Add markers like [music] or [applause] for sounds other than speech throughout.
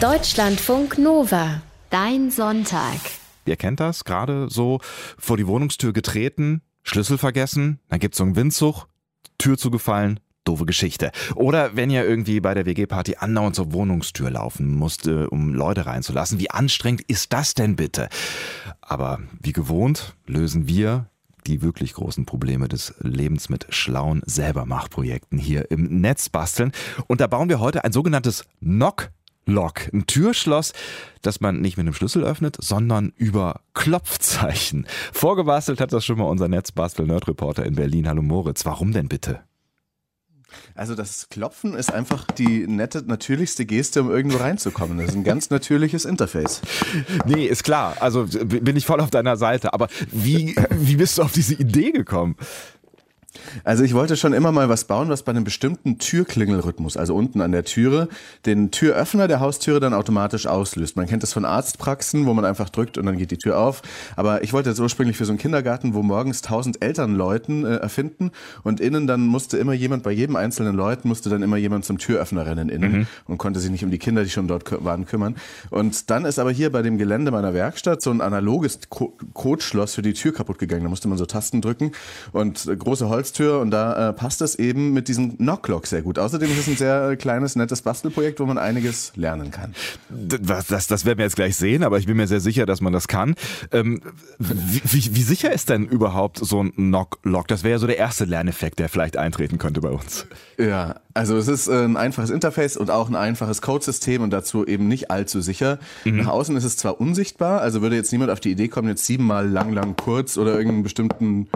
Deutschlandfunk Nova. Dein Sonntag. Ihr kennt das, gerade so vor die Wohnungstür getreten, Schlüssel vergessen, dann gibt's so einen Windzug, Tür zugefallen, doofe Geschichte. Oder wenn ihr irgendwie bei der WG-Party andauernd zur Wohnungstür laufen musst, um Leute reinzulassen. Wie anstrengend ist das denn bitte? Aber wie gewohnt lösen wir die wirklich großen Probleme des Lebens mit schlauen Selbermachprojekten hier im Netz basteln. Und da bauen wir heute ein sogenanntes Knock Lock, ein Türschloss, das man nicht mit einem Schlüssel öffnet, sondern über Klopfzeichen. Vorgebastelt hat das schon mal unser Netzbastel-Nerd-Reporter in Berlin. Hallo Moritz, warum denn bitte? Also das Klopfen ist einfach die nette, natürlichste Geste, um irgendwo reinzukommen. Das ist ein ganz natürliches Interface. Nee, ist klar. Also bin ich voll auf deiner Seite. Aber wie, wie bist du auf diese Idee gekommen? Also ich wollte schon immer mal was bauen, was bei einem bestimmten Türklingelrhythmus, also unten an der Türe, den Türöffner der Haustüre dann automatisch auslöst. Man kennt das von Arztpraxen, wo man einfach drückt und dann geht die Tür auf. Aber ich wollte jetzt ursprünglich für so einen Kindergarten, wo morgens tausend Elternleuten äh, erfinden und innen dann musste immer jemand, bei jedem einzelnen Leuten musste dann immer jemand zum Türöffner rennen innen mhm. und konnte sich nicht um die Kinder, die schon dort waren, kümmern. Und dann ist aber hier bei dem Gelände meiner Werkstatt so ein analoges Co Codeschloss für die Tür kaputt gegangen. Da musste man so Tasten drücken und äh, große Holz Holztür und da äh, passt es eben mit diesem Knocklock sehr gut. Außerdem ist es ein sehr kleines, nettes Bastelprojekt, wo man einiges lernen kann. Das, das, das werden wir jetzt gleich sehen, aber ich bin mir sehr sicher, dass man das kann. Ähm, wie, wie, wie, sicher ist denn überhaupt so ein Knocklock? Das wäre ja so der erste Lerneffekt, der vielleicht eintreten könnte bei uns. Ja, also es ist äh, ein einfaches Interface und auch ein einfaches Codesystem und dazu eben nicht allzu sicher. Mhm. Nach außen ist es zwar unsichtbar, also würde jetzt niemand auf die Idee kommen, jetzt siebenmal lang, lang, kurz oder irgendeinen bestimmten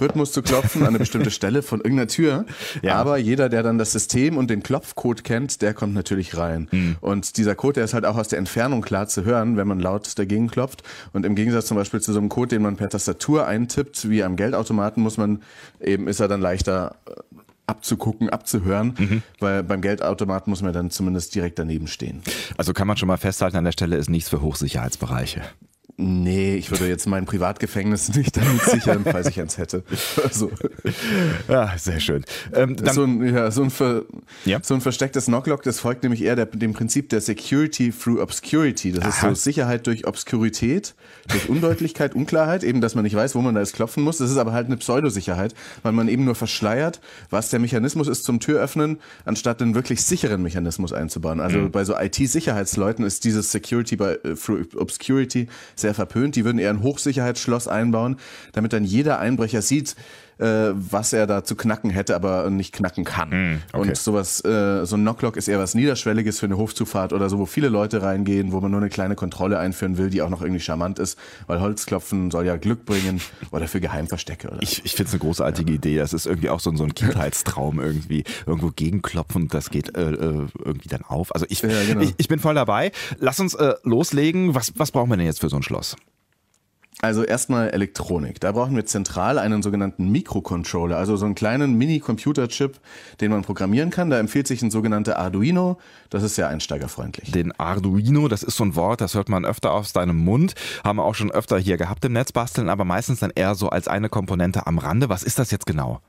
Rhythmus zu klopfen an eine bestimmte [laughs] Stelle von irgendeiner Tür. Ja. Aber jeder, der dann das System und den Klopfcode kennt, der kommt natürlich rein. Mhm. Und dieser Code, der ist halt auch aus der Entfernung klar zu hören, wenn man laut dagegen klopft. Und im Gegensatz zum Beispiel zu so einem Code, den man per Tastatur eintippt, wie am Geldautomaten, muss man eben, ist er dann leichter äh, abzugucken, abzuhören, mhm. weil beim Geldautomaten muss man dann zumindest direkt daneben stehen. Also kann man schon mal festhalten, an der Stelle ist nichts für Hochsicherheitsbereiche. Nee, ich würde jetzt mein Privatgefängnis [laughs] nicht damit sichern, falls ich eins hätte. Also. Ja, sehr schön. Ähm, so, ein, ja, so, ein ver, ja. so ein verstecktes Knocklock, das folgt nämlich eher der, dem Prinzip der Security through Obscurity. Das Aha. ist so Sicherheit durch Obskurität, durch Undeutlichkeit, Unklarheit, eben, dass man nicht weiß, wo man da jetzt klopfen muss. Das ist aber halt eine Pseudosicherheit, weil man eben nur verschleiert, was der Mechanismus ist zum Türöffnen, anstatt einen wirklich sicheren Mechanismus einzubauen. Also mhm. bei so IT-Sicherheitsleuten ist dieses Security by, uh, through Obscurity sehr sehr verpönt. Die würden eher ein Hochsicherheitsschloss einbauen, damit dann jeder Einbrecher sieht, äh, was er da zu knacken hätte, aber nicht knacken kann. Mm, okay. Und sowas, äh, so ein Knocklock ist eher was Niederschwelliges für eine Hofzufahrt oder so, wo viele Leute reingehen, wo man nur eine kleine Kontrolle einführen will, die auch noch irgendwie charmant ist, weil Holzklopfen soll ja Glück bringen [laughs] oder für Geheimverstecke. Oder ich ich finde es eine großartige ja. Idee. Das ist irgendwie auch so, so ein Kindheitstraum irgendwie. Irgendwo gegenklopfen das geht äh, äh, irgendwie dann auf. Also ich, ja, genau. ich, ich, bin voll dabei. Lass uns äh, loslegen. Was, was brauchen wir denn jetzt für so ein Schloss? Also erstmal Elektronik. Da brauchen wir zentral einen sogenannten Mikrocontroller, also so einen kleinen Mini-Computerchip, den man programmieren kann. Da empfiehlt sich ein sogenannter Arduino. Das ist sehr einsteigerfreundlich. Den Arduino, das ist so ein Wort, das hört man öfter aus deinem Mund. Haben wir auch schon öfter hier gehabt im Netz basteln, aber meistens dann eher so als eine Komponente am Rande. Was ist das jetzt genau?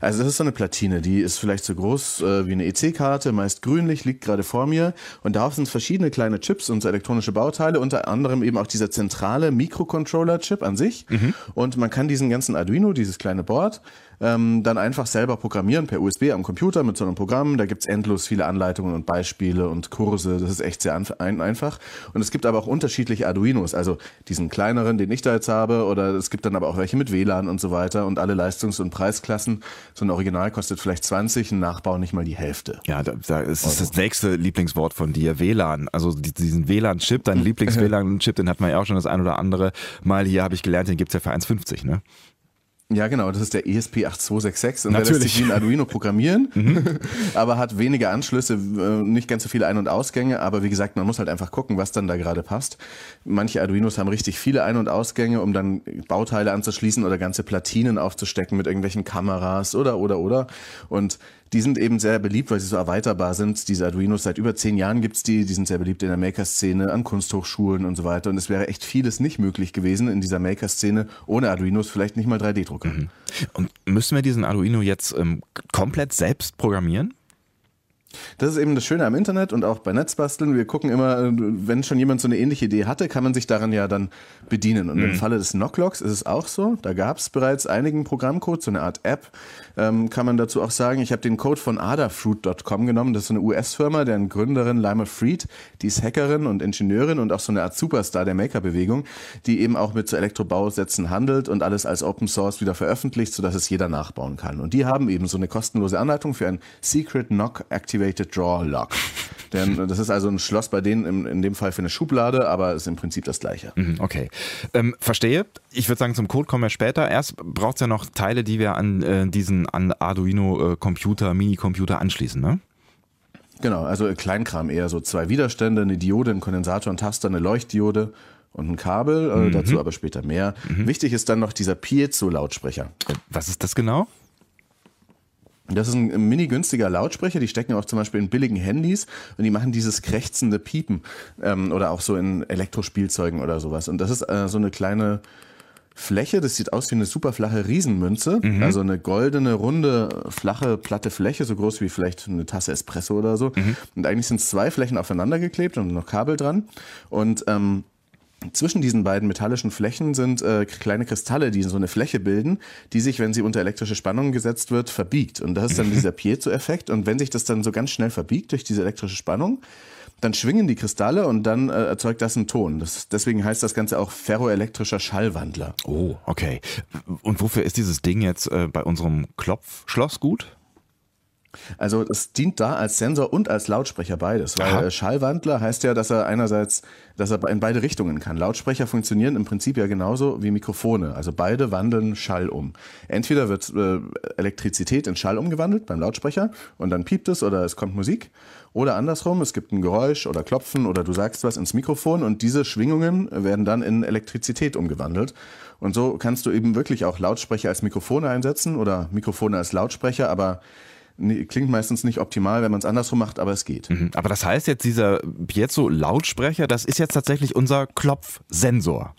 Also das ist so eine Platine, die ist vielleicht so groß äh, wie eine EC-Karte, meist grünlich, liegt gerade vor mir und darauf sind verschiedene kleine Chips und so elektronische Bauteile, unter anderem eben auch dieser zentrale Mikrocontroller-Chip an sich mhm. und man kann diesen ganzen Arduino, dieses kleine Board, ähm, dann einfach selber programmieren per USB am Computer mit so einem Programm. Da gibt's endlos viele Anleitungen und Beispiele und Kurse. Das ist echt sehr ein einfach. Und es gibt aber auch unterschiedliche Arduinos, also diesen kleineren, den ich da jetzt habe, oder es gibt dann aber auch welche mit WLAN und so weiter und alle Leistungs- und Preisklassen. So ein Original kostet vielleicht 20, ein Nachbau nicht mal die Hälfte. Ja, da, da ist also. das nächste Lieblingswort von dir, WLAN. Also diesen WLAN-Chip, dein [laughs] Lieblings-WLAN-Chip, den hat man ja auch schon das ein oder andere Mal hier, habe ich gelernt, den gibt's ja für 1,50, ne? Ja, genau, das ist der ESP8266 und Natürlich. der lässt sich wie ein Arduino programmieren, [laughs] mhm. [laughs] aber hat weniger Anschlüsse, äh, nicht ganz so viele Ein- und Ausgänge, aber wie gesagt, man muss halt einfach gucken, was dann da gerade passt. Manche Arduinos haben richtig viele Ein- und Ausgänge, um dann Bauteile anzuschließen oder ganze Platinen aufzustecken mit irgendwelchen Kameras oder, oder, oder. Und die sind eben sehr beliebt, weil sie so erweiterbar sind. Diese Arduinos, seit über zehn Jahren gibt's die, die sind sehr beliebt in der Maker-Szene, an Kunsthochschulen und so weiter. Und es wäre echt vieles nicht möglich gewesen in dieser Maker-Szene ohne Arduinos, vielleicht nicht mal 3D-Drucker. Mhm. Und müssen wir diesen Arduino jetzt ähm, komplett selbst programmieren? Das ist eben das Schöne am Internet und auch bei Netzbasteln. Wir gucken immer, wenn schon jemand so eine ähnliche Idee hatte, kann man sich daran ja dann bedienen. Und mhm. im Falle des Knocklocks ist es auch so. Da gab es bereits einigen Programmcode, so eine Art App. Ähm, kann man dazu auch sagen, ich habe den Code von adafruit.com genommen. Das ist so eine US-Firma, deren Gründerin Lima Fried, die ist Hackerin und Ingenieurin und auch so eine Art Superstar der Maker-Bewegung, die eben auch mit so Elektrobausätzen handelt und alles als Open Source wieder veröffentlicht, sodass es jeder nachbauen kann. Und die haben eben so eine kostenlose Anleitung für ein Secret Knock Activated Draw Lock. [laughs] Denn das ist also ein Schloss bei denen in, in dem Fall für eine Schublade, aber ist im Prinzip das gleiche. Mhm, okay. Ähm, verstehe. Ich würde sagen, zum Code kommen wir später. Erst braucht es ja noch Teile, die wir an äh, diesen an Arduino-Computer, äh, Mini-Computer anschließen, ne? Genau, also Kleinkram eher so zwei Widerstände, eine Diode, ein Kondensator, ein Taster, eine Leuchtdiode und ein Kabel, äh, mhm. dazu aber später mehr. Mhm. Wichtig ist dann noch dieser Piezo-Lautsprecher. Was ist das genau? Das ist ein mini günstiger Lautsprecher, die stecken auch zum Beispiel in billigen Handys und die machen dieses krächzende Piepen ähm, oder auch so in Elektrospielzeugen oder sowas. Und das ist äh, so eine kleine Fläche, das sieht aus wie eine super flache Riesenmünze, mhm. also eine goldene, runde, flache, platte Fläche, so groß wie vielleicht eine Tasse Espresso oder so. Mhm. Und eigentlich sind zwei Flächen aufeinander geklebt und noch Kabel dran. Und ähm, zwischen diesen beiden metallischen Flächen sind äh, kleine Kristalle, die so eine Fläche bilden, die sich, wenn sie unter elektrische Spannung gesetzt wird, verbiegt. Und das ist dann dieser [laughs] Piezo-Effekt. Und wenn sich das dann so ganz schnell verbiegt durch diese elektrische Spannung, dann schwingen die Kristalle und dann äh, erzeugt das einen Ton. Das, deswegen heißt das Ganze auch ferroelektrischer Schallwandler. Oh, okay. Und wofür ist dieses Ding jetzt äh, bei unserem Klopfschloss gut? Also es dient da als Sensor und als Lautsprecher beides, weil Aha. Äh, Schallwandler heißt ja, dass er einerseits, dass er in beide Richtungen kann. Lautsprecher funktionieren im Prinzip ja genauso wie Mikrofone, also beide wandeln Schall um. Entweder wird äh, Elektrizität in Schall umgewandelt beim Lautsprecher und dann piept es oder es kommt Musik oder andersrum, es gibt ein Geräusch oder Klopfen oder du sagst was ins Mikrofon und diese Schwingungen werden dann in Elektrizität umgewandelt. Und so kannst du eben wirklich auch Lautsprecher als Mikrofone einsetzen oder Mikrofone als Lautsprecher, aber klingt meistens nicht optimal, wenn man es andersrum macht, aber es geht. Mhm. Aber das heißt jetzt, dieser Piezo-Lautsprecher, das ist jetzt tatsächlich unser Klopfsensor.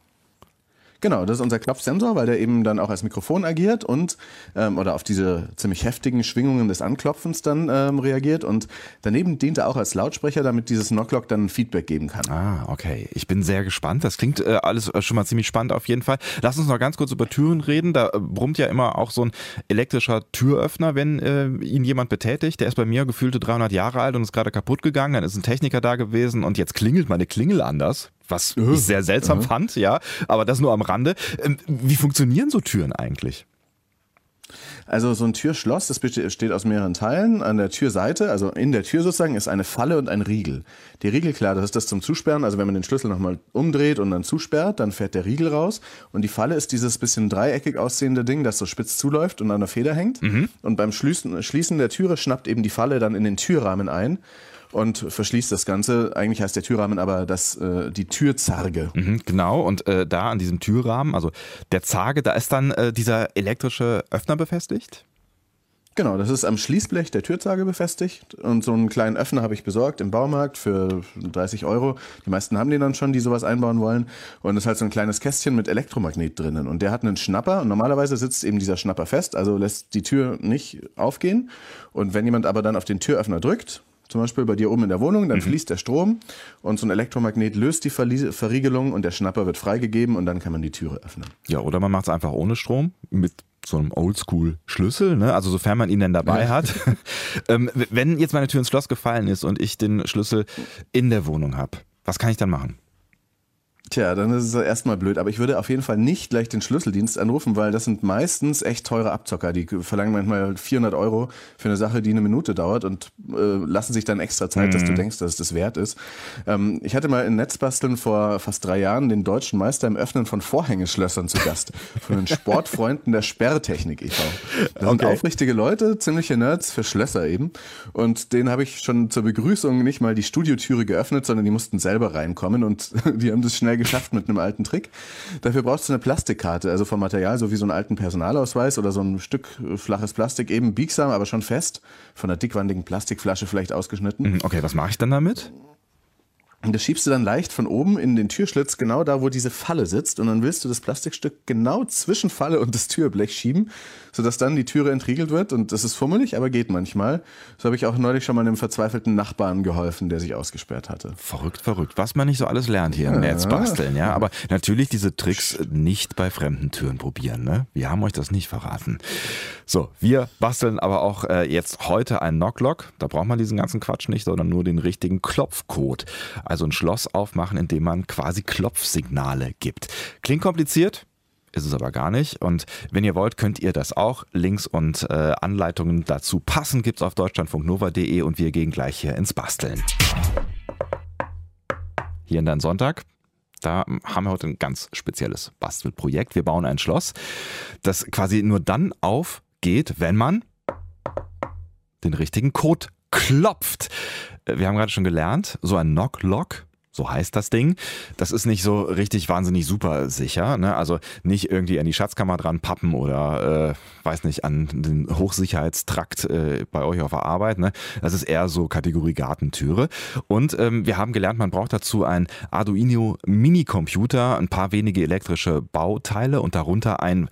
Genau, das ist unser Klopfsensor, weil der eben dann auch als Mikrofon agiert und ähm, oder auf diese ziemlich heftigen Schwingungen des Anklopfens dann ähm, reagiert und daneben dient er auch als Lautsprecher, damit dieses Knocklock dann Feedback geben kann. Ah, okay. Ich bin sehr gespannt. Das klingt äh, alles äh, schon mal ziemlich spannend auf jeden Fall. Lass uns noch ganz kurz über Türen reden. Da äh, brummt ja immer auch so ein elektrischer Türöffner, wenn äh, ihn jemand betätigt. Der ist bei mir gefühlte 300 Jahre alt und ist gerade kaputt gegangen. Dann ist ein Techniker da gewesen und jetzt klingelt meine Klingel anders was ich sehr seltsam fand, ja, aber das nur am Rande. Ähm, wie funktionieren so Türen eigentlich? Also so ein Türschloss, das besteht aus mehreren Teilen. An der Türseite, also in der Tür sozusagen, ist eine Falle und ein Riegel. Der Riegel, klar, das ist das zum Zusperren. Also wenn man den Schlüssel nochmal umdreht und dann zusperrt, dann fährt der Riegel raus. Und die Falle ist dieses bisschen dreieckig aussehende Ding, das so spitz zuläuft und an der Feder hängt. Mhm. Und beim Schließen, Schließen der Türe schnappt eben die Falle dann in den Türrahmen ein und verschließt das Ganze. Eigentlich heißt der Türrahmen aber das, äh, die Türzarge. Mhm, genau, und äh, da an diesem Türrahmen, also der Zarge, da ist dann äh, dieser elektrische Öffner befestigt? Genau, das ist am Schließblech der Türzarge befestigt und so einen kleinen Öffner habe ich besorgt im Baumarkt für 30 Euro. Die meisten haben den dann schon, die sowas einbauen wollen. Und das ist halt so ein kleines Kästchen mit Elektromagnet drinnen. Und der hat einen Schnapper und normalerweise sitzt eben dieser Schnapper fest, also lässt die Tür nicht aufgehen. Und wenn jemand aber dann auf den Türöffner drückt, zum Beispiel bei dir oben in der Wohnung, dann mhm. fließt der Strom und so ein Elektromagnet löst die Verriegelung und der Schnapper wird freigegeben und dann kann man die Türe öffnen. Ja, oder man macht es einfach ohne Strom mit so einem Oldschool-Schlüssel, ne? also sofern man ihn denn dabei ja. hat. [laughs] ähm, wenn jetzt meine Tür ins Schloss gefallen ist und ich den Schlüssel in der Wohnung habe, was kann ich dann machen? Tja, dann ist es erstmal blöd. Aber ich würde auf jeden Fall nicht gleich den Schlüsseldienst anrufen, weil das sind meistens echt teure Abzocker. Die verlangen manchmal 400 Euro für eine Sache, die eine Minute dauert und äh, lassen sich dann extra Zeit, mhm. dass du mhm. denkst, dass es das wert ist. Ähm, ich hatte mal in Netzbasteln vor fast drei Jahren den deutschen Meister im Öffnen von Vorhängeschlössern zu Gast. Von den Sportfreunden der Sperrtechnik e.V. Das sind okay. aufrichtige Leute, ziemliche Nerds für Schlösser eben. Und denen habe ich schon zur Begrüßung nicht mal die Studiotüre geöffnet, sondern die mussten selber reinkommen und [laughs] die haben das schnell schnell geschafft mit einem alten Trick. Dafür brauchst du eine Plastikkarte, also vom Material, so wie so einen alten Personalausweis oder so ein Stück flaches Plastik, eben biegsam, aber schon fest, von einer dickwandigen Plastikflasche vielleicht ausgeschnitten. Mhm, okay, was mache ich dann damit? Und das schiebst du dann leicht von oben in den Türschlitz, genau da, wo diese Falle sitzt. Und dann willst du das Plastikstück genau zwischen Falle und das Türblech schieben, sodass dann die Türe entriegelt wird. Und das ist fummelig, aber geht manchmal. So habe ich auch neulich schon mal einem verzweifelten Nachbarn geholfen, der sich ausgesperrt hatte. Verrückt, verrückt. Was man nicht so alles lernt hier im ja. Netz basteln, ja. Aber natürlich diese Tricks nicht bei fremden Türen probieren, ne? Wir haben euch das nicht verraten. So, wir basteln aber auch äh, jetzt heute ein Knocklock. Da braucht man diesen ganzen Quatsch nicht, sondern nur den richtigen Klopfcode. Also ein Schloss aufmachen, indem man quasi Klopfsignale gibt. Klingt kompliziert, ist es aber gar nicht. Und wenn ihr wollt, könnt ihr das auch. Links und äh, Anleitungen dazu passen gibt es auf deutschlandfunknova.de und wir gehen gleich hier ins Basteln. Hier in deinem Sonntag. Da haben wir heute ein ganz spezielles Bastelprojekt. Wir bauen ein Schloss, das quasi nur dann aufgeht, wenn man den richtigen Code klopft. Äh, wir haben gerade schon gelernt, so ein Knock-Lock, so heißt das Ding. Das ist nicht so richtig wahnsinnig super sicher. Ne? Also nicht irgendwie an die Schatzkammer dran pappen oder äh, weiß nicht, an den Hochsicherheitstrakt äh, bei euch auf der Arbeit. Ne? Das ist eher so Kategorie Gartentüre. Und ähm, wir haben gelernt, man braucht dazu ein Arduino Mini-Computer, ein paar wenige elektrische Bauteile und darunter ein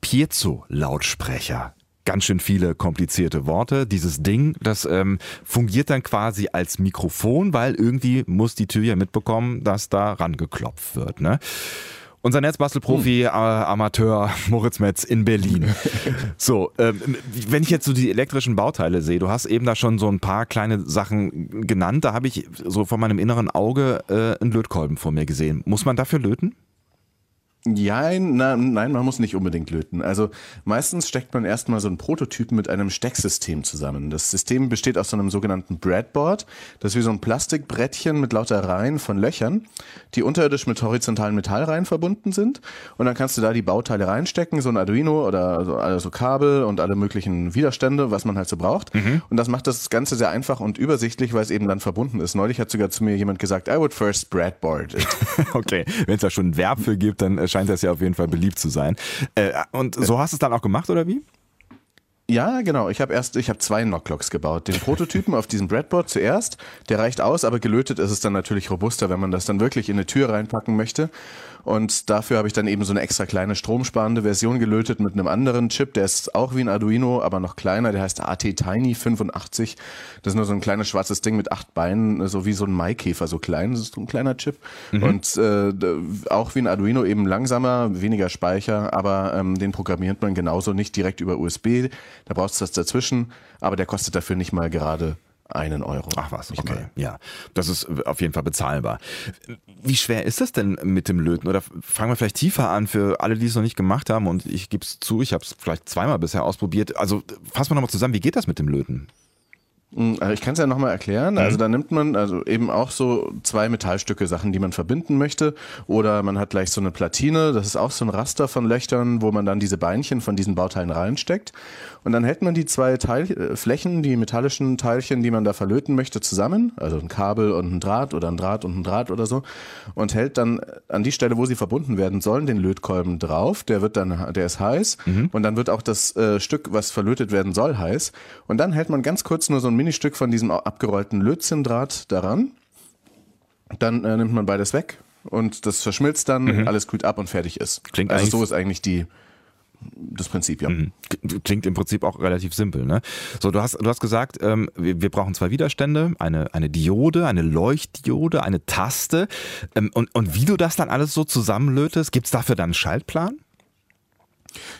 Piezo-Lautsprecher ganz schön viele komplizierte Worte. Dieses Ding, das ähm, fungiert dann quasi als Mikrofon, weil irgendwie muss die Tür ja mitbekommen, dass da rangeklopft wird. Ne? Unser Netzbastelprofi, hm. äh, Amateur Moritz Metz in Berlin. [laughs] So, ähm, wenn ich jetzt so die elektrischen Bauteile sehe, du hast eben da schon so ein paar kleine Sachen genannt, da habe ich so vor meinem inneren Auge äh, einen Lötkolben vor mir gesehen. Muss man dafür löten? Ja, na, nein, man muss nicht unbedingt löten. Also meistens steckt man erstmal so einen Prototypen mit einem Stecksystem zusammen. Das System besteht aus so einem sogenannten Breadboard. Das ist wie so ein Plastikbrettchen mit lauter Reihen von Löchern, die unterirdisch mit horizontalen Metallreihen verbunden sind. Und dann kannst du da die Bauteile reinstecken, so ein Arduino oder so, also Kabel und alle möglichen Widerstände, was man halt so braucht. Mhm. Und das macht das Ganze sehr einfach und übersichtlich, weil es eben dann verbunden ist. Neulich hat sogar zu mir jemand gesagt, I would first breadboard it. [laughs] okay, wenn es da schon ein Verb für gibt, dann äh, scheint das ja auf jeden Fall beliebt zu sein. Äh, und so hast du es dann auch gemacht, oder wie? Ja, genau. Ich habe erst, ich habe zwei Knocklocks gebaut. Den Prototypen auf diesem Breadboard zuerst, der reicht aus, aber gelötet ist es dann natürlich robuster, wenn man das dann wirklich in eine Tür reinpacken möchte. Und dafür habe ich dann eben so eine extra kleine stromsparende Version gelötet mit einem anderen Chip, der ist auch wie ein Arduino, aber noch kleiner, der heißt AT Tiny 85. Das ist nur so ein kleines schwarzes Ding mit acht Beinen, so wie so ein Maikäfer, so klein, das ist so ein kleiner Chip. Mhm. Und äh, auch wie ein Arduino eben langsamer, weniger Speicher, aber ähm, den programmiert man genauso nicht direkt über USB. Da brauchst du das dazwischen, aber der kostet dafür nicht mal gerade einen Euro. Ach was, okay. Mal. Ja, das ist auf jeden Fall bezahlbar. Wie schwer ist das denn mit dem Löten? Oder fangen wir vielleicht tiefer an für alle, die es noch nicht gemacht haben und ich gebe es zu, ich habe es vielleicht zweimal bisher ausprobiert. Also fassen wir nochmal zusammen, wie geht das mit dem Löten? Hm, also ich kann es ja nochmal erklären. Also mhm. da nimmt man also eben auch so zwei Metallstücke, Sachen, die man verbinden möchte. Oder man hat gleich so eine Platine, das ist auch so ein Raster von Löchern, wo man dann diese Beinchen von diesen Bauteilen reinsteckt. Und dann hält man die zwei Teil äh, Flächen, die metallischen Teilchen, die man da verlöten möchte, zusammen. Also ein Kabel und ein Draht oder ein Draht und ein Draht oder so. Und hält dann an die Stelle, wo sie verbunden werden sollen, den Lötkolben drauf. Der wird dann, der ist heiß. Mhm. Und dann wird auch das äh, Stück, was verlötet werden soll, heiß. Und dann hält man ganz kurz nur so ein Ministück von diesem abgerollten Lötzinndraht daran. Dann äh, nimmt man beides weg und das verschmilzt dann, mhm. alles kühlt ab und fertig ist. Klingt also so ist eigentlich die das Prinzip, ja. Mhm. Klingt im Prinzip auch relativ simpel. Ne? So, du hast, du hast gesagt, ähm, wir, wir, brauchen zwei Widerstände, eine, eine Diode, eine Leuchtdiode, eine Taste. Ähm, und, und wie du das dann alles so zusammenlötest, gibt es dafür dann einen Schaltplan?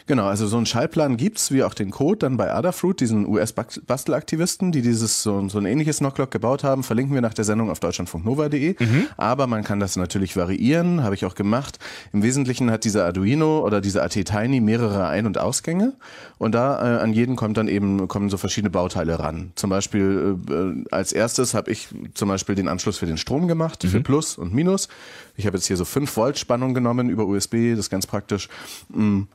Genau, also so einen Schaltplan gibt's wie auch den Code dann bei Adafruit, diesen US-Bastelaktivisten, die dieses so, so ein ähnliches Knocklock gebaut haben, verlinken wir nach der Sendung auf deutschlandfunknova.de. Mhm. Aber man kann das natürlich variieren, habe ich auch gemacht. Im Wesentlichen hat dieser Arduino oder dieser AT Tiny mehrere Ein- und Ausgänge und da äh, an jeden kommt dann eben kommen so verschiedene Bauteile ran. Zum Beispiel äh, als erstes habe ich zum Beispiel den Anschluss für den Strom gemacht, mhm. für Plus und Minus. Ich habe jetzt hier so 5 Volt Spannung genommen über USB, das ist ganz praktisch. Mhm.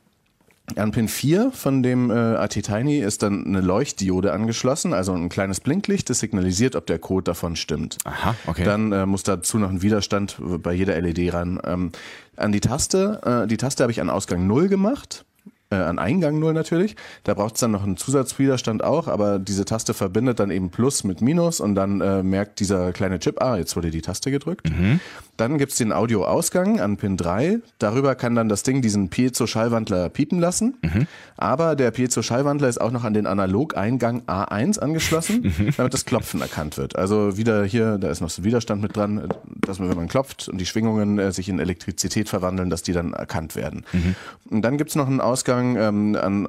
An Pin 4 von dem äh, AT Tiny ist dann eine Leuchtdiode angeschlossen, also ein kleines Blinklicht, das signalisiert, ob der Code davon stimmt. Aha, okay. Dann äh, muss dazu noch ein Widerstand bei jeder LED ran. Ähm, an die Taste, äh, die Taste habe ich an Ausgang 0 gemacht äh, an Eingang 0 natürlich. Da braucht es dann noch einen Zusatzwiderstand auch, aber diese Taste verbindet dann eben Plus mit Minus und dann äh, merkt dieser kleine Chip, ah, jetzt wurde die Taste gedrückt. Mhm. Dann gibt es den Audioausgang an Pin 3. Darüber kann dann das Ding diesen Piezo-Schallwandler piepen lassen. Mhm. Aber der Piezo-Schallwandler ist auch noch an den Analogeingang A1 angeschlossen, mhm. [laughs] damit das Klopfen erkannt wird. Also wieder hier, da ist noch so ein Widerstand mit dran, dass man, wenn man klopft und die Schwingungen äh, sich in Elektrizität verwandeln, dass die dann erkannt werden. Mhm. Und dann gibt es noch einen Ausgang ähm, an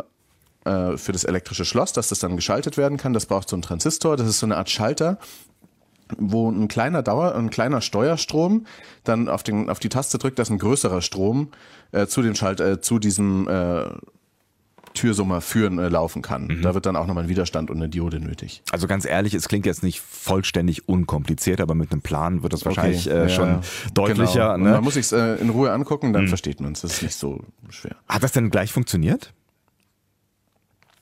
äh, für das elektrische Schloss, dass das dann geschaltet werden kann. Das braucht so einen Transistor, das ist so eine Art Schalter, wo ein kleiner Dauer, ein kleiner Steuerstrom dann auf, den, auf die Taste drückt, dass ein größerer Strom äh, zu dem Schalt, äh, zu diesem äh, Türsummer führen äh, laufen kann. Mhm. Da wird dann auch nochmal ein Widerstand und eine Diode nötig. Also ganz ehrlich, es klingt jetzt nicht vollständig unkompliziert, aber mit einem Plan wird das wahrscheinlich okay. äh, schon ja, deutlicher. Genau. Ne? Man muss sich äh, in Ruhe angucken, dann mhm. versteht man es. Das ist nicht so schwer. Hat das denn gleich funktioniert?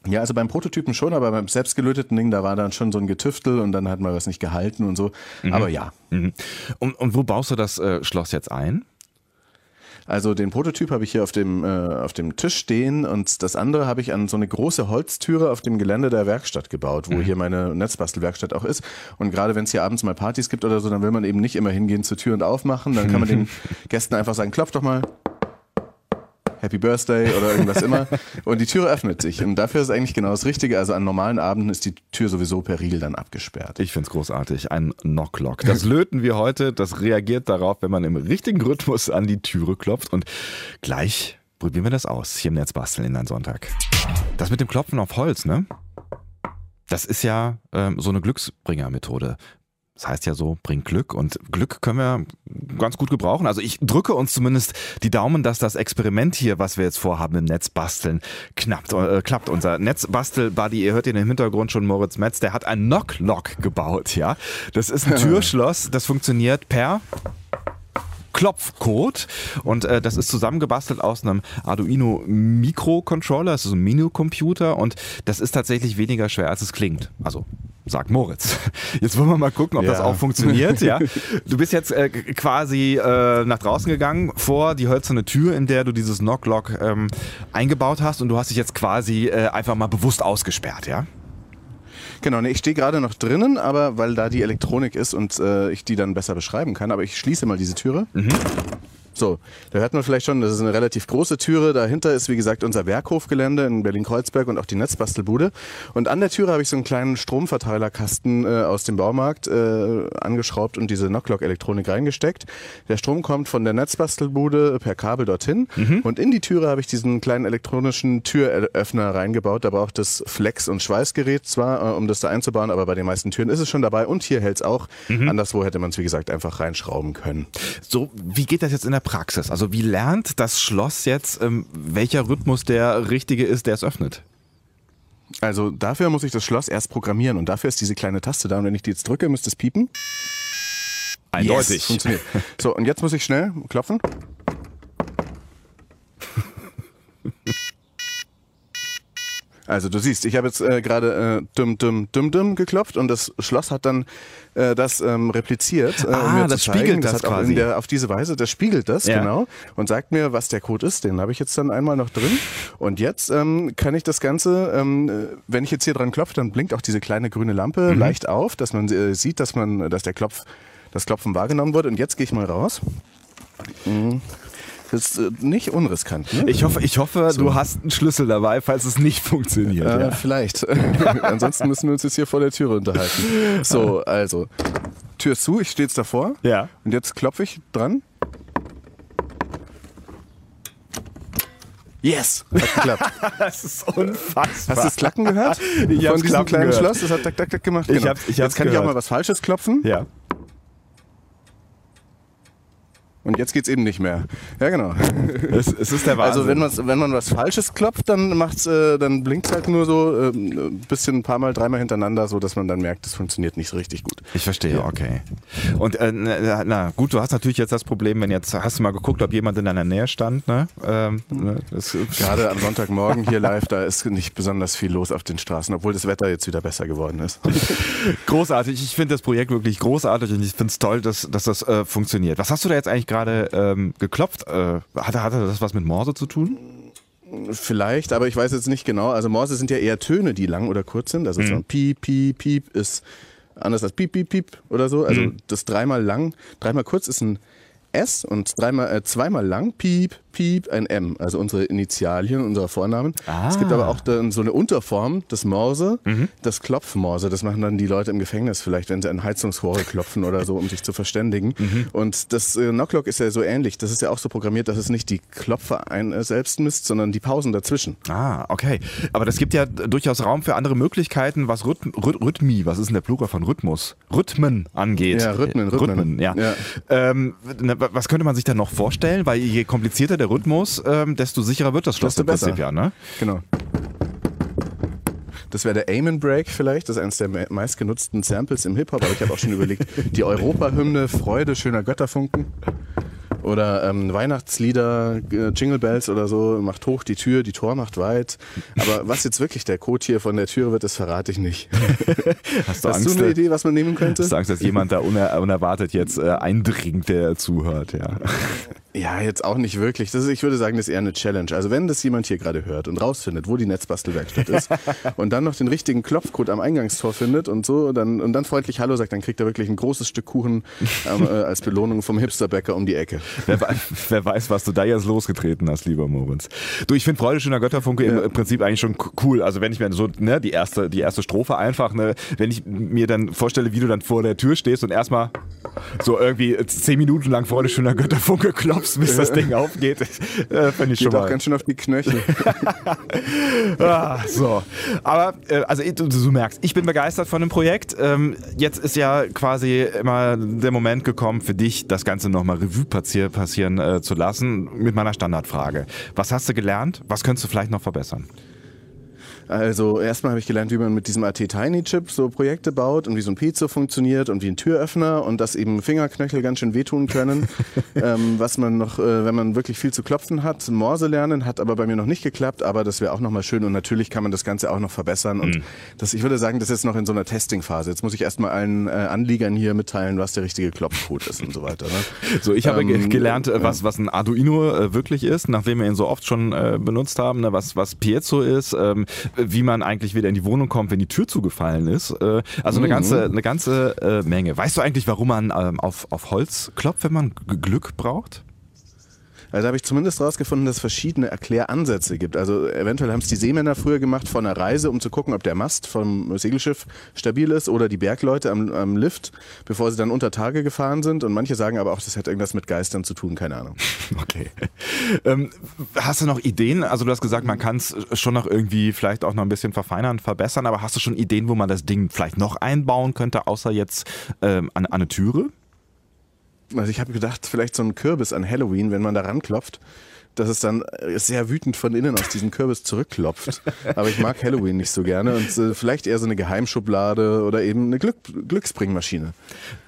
Ja, also beim Prototypen schon, aber beim selbstgelöteten Ding, da war dann schon so ein Getüftel und dann hat man was nicht gehalten und so. Mhm. Aber ja. Mhm. Und, und, wo baust du das äh, Schloss jetzt ein? Also den Prototyp habe ich hier auf dem, äh, auf dem Tisch stehen und das andere habe ich an so eine große Holztüre auf dem Gelände der Werkstatt gebaut, wo mhm. hier meine Netzbastelwerkstatt auch ist. Und gerade wenn es hier abends mal Partys gibt oder so, dann will man eben nicht immer hingehen zur Tür und aufmachen. Dann kann man den [laughs] Gästen einfach sagen, klopf doch mal. Happy Birthday oder irgendwas immer. Und die Tür öffnet sich. Und dafür ist eigentlich genau das Richtige. Also an normalen Abenden ist die Tür sowieso per Riegel dann abgesperrt. Ich finde es großartig. Ein Knocklock. Das löten wir heute. Das reagiert darauf, wenn man im richtigen Rhythmus an die Türe klopft. Und gleich probieren wir das aus. Hier im Netz basteln in einem Sonntag. Das mit dem Klopfen auf Holz, ne? Das ist ja ähm, so eine Glücksbringer-Methode. Das heißt ja so, bringt Glück und Glück können wir ganz gut gebrauchen. Also ich drücke uns zumindest die Daumen, dass das Experiment hier, was wir jetzt vorhaben im Netz basteln, knappt, äh, klappt. Unser Netzbastel-Buddy, ihr hört ihn im Hintergrund schon Moritz Metz, der hat ein Knock-Lock gebaut, ja. Das ist ein [laughs] Türschloss, das funktioniert per Klopfcode und äh, das ist zusammengebastelt aus einem Arduino Microcontroller, das ist ein Minicomputer und das ist tatsächlich weniger schwer als es klingt. Also sagt Moritz. [laughs] Jetzt wollen wir mal gucken, ob ja. das auch funktioniert. Ja, [laughs] du bist jetzt äh, quasi äh, nach draußen gegangen vor die hölzerne Tür, in der du dieses Knocklock ähm, eingebaut hast und du hast dich jetzt quasi äh, einfach mal bewusst ausgesperrt, ja? Genau, nee, ich stehe gerade noch drinnen, aber weil da die Elektronik ist und äh, ich die dann besser beschreiben kann. Aber ich schließe mal diese Türe. Mhm. So, da hört man vielleicht schon, das ist eine relativ große Türe. Dahinter ist, wie gesagt, unser Werkhofgelände in Berlin-Kreuzberg und auch die Netzbastelbude. Und an der Türe habe ich so einen kleinen Stromverteilerkasten äh, aus dem Baumarkt äh, angeschraubt und diese Knocklock-Elektronik reingesteckt. Der Strom kommt von der Netzbastelbude per Kabel dorthin. Mhm. Und in die Türe habe ich diesen kleinen elektronischen Türöffner reingebaut. Da braucht es Flex- und Schweißgerät zwar, äh, um das da einzubauen, aber bei den meisten Türen ist es schon dabei. Und hier hält es auch. Mhm. Anderswo hätte man es, wie gesagt, einfach reinschrauben können. So, wie geht das jetzt in der Praxis? Also wie lernt das Schloss jetzt, ähm, welcher Rhythmus der richtige ist, der es öffnet? Also dafür muss ich das Schloss erst programmieren und dafür ist diese kleine Taste da und wenn ich die jetzt drücke, müsste es piepen. Eindeutig. Yes, funktioniert. So, und jetzt muss ich schnell klopfen. Also du siehst, ich habe jetzt äh, gerade äh, dum dum dum dum geklopft und das Schloss hat dann äh, das ähm, repliziert. Äh, ah, das spiegelt das, das quasi. Der, auf diese Weise, das spiegelt das, ja. genau, und sagt mir, was der Code ist. Den habe ich jetzt dann einmal noch drin. Und jetzt ähm, kann ich das Ganze, ähm, wenn ich jetzt hier dran klopfe, dann blinkt auch diese kleine grüne Lampe mhm. leicht auf, dass man äh, sieht, dass man, dass der Klopf, das Klopfen wahrgenommen wird. Und jetzt gehe ich mal raus. Mhm. Das ist äh, nicht unriskant. Ne? Ich hoffe, ich hoffe so. du hast einen Schlüssel dabei, falls es nicht funktioniert. Äh, ja. Vielleicht. [laughs] Ansonsten müssen wir uns jetzt hier vor der Türe unterhalten. So, also. Tür ist zu, ich stehe jetzt davor. Ja. Und jetzt klopfe ich dran. Yes! Hat geklappt. [laughs] das ist unfassbar. Hast du das Klacken gehört? Ich Von diesem kleinen gehört. Schloss? Das hat tak, tak, tak gemacht. Genau. Ich hab's, ich Jetzt kann gehört. ich auch mal was Falsches klopfen. Ja. Und jetzt geht's eben nicht mehr. Ja, genau. Es, es ist der Wahnsinn. Also wenn, man, wenn man was Falsches klopft, dann macht's, äh, dann blinkt's halt nur so äh, ein bisschen ein paar Mal, dreimal hintereinander, so dass man dann merkt, es funktioniert nicht so richtig gut. Ich verstehe, ja. okay. Und äh, na, na, gut, du hast natürlich jetzt das Problem, wenn jetzt hast du mal geguckt, ob jemand in deiner Nähe stand, ne? Ähm, ne das, Gerade am [laughs] Sonntagmorgen hier live, da ist nicht besonders viel los auf den Straßen, obwohl das Wetter jetzt wieder besser geworden ist. großartig. Ich finde das Projekt wirklich großartig und ich finde es toll, dass, dass das äh, funktioniert. Was hast du da jetzt eigentlich gerade ähm, geklopft? Äh, hatte, hatte das was mit Morse zu tun? Vielleicht, aber ich weiß jetzt nicht genau. Also Morse sind ja eher Töne, die lang oder kurz sind. Also mhm. so ein Piep, Piep, Piep ist anders als Piep, Piep, Piep oder so. Also mhm. das dreimal lang, dreimal kurz ist ein S und dreimal, äh, zweimal lang, Piep, Piep, ein M, also unsere Initialien, unser Vornamen. Ah. Es gibt aber auch dann so eine Unterform, das Morse, mhm. das Klopfmorse. Das machen dann die Leute im Gefängnis vielleicht, wenn sie an Heizungsrohre klopfen oder so, um sich zu verständigen. [laughs] Mhm. Und das äh, Knocklock ist ja so ähnlich. Das ist ja auch so programmiert, dass es nicht die Klopfer ein, äh, selbst misst, sondern die Pausen dazwischen. Ah, okay. Aber das gibt ja durchaus Raum für andere Möglichkeiten, was Rhythm, Rhythmie, was ist denn der Plural von Rhythmus? Rhythmen angeht. Ja, Rhythmen, Rhythmen. Rhythmen ja. ja. Ähm, was könnte man sich da noch vorstellen? Weil je komplizierter der Rhythmus, ähm, desto sicherer wird das Schloss desto im Prinzip ja, ne? Genau. Das wäre der Amen Break vielleicht, das ist eines der meistgenutzten Samples im Hip-Hop, aber ich habe auch schon überlegt, [laughs] die Europa-Hymne Freude schöner Götterfunken. Oder ähm, Weihnachtslieder, äh, Jingle Bells oder so, macht hoch die Tür, die Tor macht weit. Aber was jetzt wirklich der Code hier von der Tür wird, das verrate ich nicht. [laughs] Hast du, Hast Angst, du eine Idee, was man nehmen könnte? Hast du Angst, dass jemand da uner unerwartet jetzt äh, eindringt, der zuhört, ja. [laughs] Ja, jetzt auch nicht wirklich. Das ist, ich würde sagen, das ist eher eine Challenge. Also wenn das jemand hier gerade hört und rausfindet, wo die Netzbastelwerkstatt ist [laughs] und dann noch den richtigen Klopfcode am Eingangstor findet und so dann, und dann freundlich Hallo sagt, dann kriegt er wirklich ein großes Stück Kuchen ähm, äh, als Belohnung vom Hipsterbäcker um die Ecke. Wer, wer, weiß, was du da jetzt losgetreten hast, lieber Moritz. Du, ich finde Freude schöner Götterfunke ja. im Prinzip eigentlich schon cool. Also wenn ich mir so ne, die erste, die erste Strophe einfach, ne, wenn ich mir dann vorstelle, wie du dann vor der Tür stehst und erstmal so irgendwie zehn Minuten lang Freude schöner Götterfunke klopfst, bis das Ding aufgeht, [laughs] äh, finde ich Geht schon mal. auch ganz schön auf die Knöchel. [laughs] ah, so. Aber äh, also du, du, merkst, ich bin begeistert von dem Projekt. Ähm, jetzt ist ja quasi immer der Moment gekommen für dich, das Ganze nochmal Revue passieren passieren äh, zu lassen mit meiner Standardfrage. Was hast du gelernt? Was könntest du vielleicht noch verbessern? Also erstmal habe ich gelernt, wie man mit diesem AT Tiny Chip so Projekte baut und wie so ein Pizza funktioniert und wie ein Türöffner und dass eben Fingerknöchel ganz schön wehtun können. [laughs] ähm, was man noch, äh, wenn man wirklich viel zu klopfen hat, Morse lernen, hat aber bei mir noch nicht geklappt, aber das wäre auch nochmal schön und natürlich kann man das Ganze auch noch verbessern und mhm. das, ich würde sagen, das ist jetzt noch in so einer Testing-Phase. Jetzt muss ich erstmal allen äh, Anliegern hier mitteilen, was der richtige Klopfcode ist und so weiter. Ne? [laughs] So, ich habe ähm, gelernt, äh, was, was ein Arduino äh, wirklich ist, nachdem wir ihn so oft schon äh, benutzt haben, ne? was, was Piezo ist, ähm, wie man eigentlich wieder in die Wohnung kommt, wenn die Tür zugefallen ist. Äh, also eine mhm. ganze, eine ganze äh, Menge. Weißt du eigentlich, warum man ähm, auf, auf Holz klopft, wenn man Glück braucht? Also habe ich zumindest herausgefunden, dass es verschiedene Erkläransätze gibt. Also eventuell haben es die Seemänner früher gemacht vor einer Reise, um zu gucken, ob der Mast vom Segelschiff stabil ist oder die Bergleute am, am Lift, bevor sie dann unter Tage gefahren sind. Und manche sagen aber auch, das hat irgendwas mit Geistern zu tun, keine Ahnung. [laughs] Okay. Ähm, hast du noch Ideen? Also du hast gesagt, man kann es schon noch irgendwie vielleicht auch noch ein bisschen verfeinern, verbessern, aber hast du schon Ideen, wo man das Ding vielleicht noch einbauen könnte, außer jetzt ähm, an, an eine Türe? Also ich habe gedacht, vielleicht so ein Kürbis an Halloween, wenn man da ranklopft, dass es dann äh, sehr wütend von innen aus diesem Kürbis zurückklopft. Aber ich mag Halloween nicht so gerne und äh, vielleicht eher so eine Geheimschublade oder eben eine Glück Glücksbringmaschine.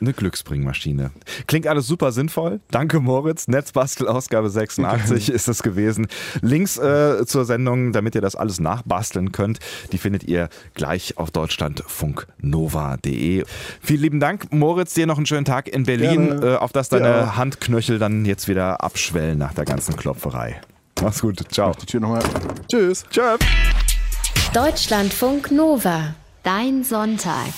Eine Glücksbringmaschine. Klingt alles super sinnvoll. Danke Moritz. Netzbastel Ausgabe 86 ist es gewesen. Links äh, zur Sendung, damit ihr das alles nachbasteln könnt, die findet ihr gleich auf deutschlandfunknova.de. Vielen lieben Dank Moritz, dir noch einen schönen Tag in Berlin, äh, auf dass deine ja. Handknöchel dann jetzt wieder abschwellen nach der ganzen Klopferei. 3. Mach's gut. Ciao. Mach die Tür nochmal. Tschüss. Tschüss. Deutschlandfunk Nova. Dein Sonntag.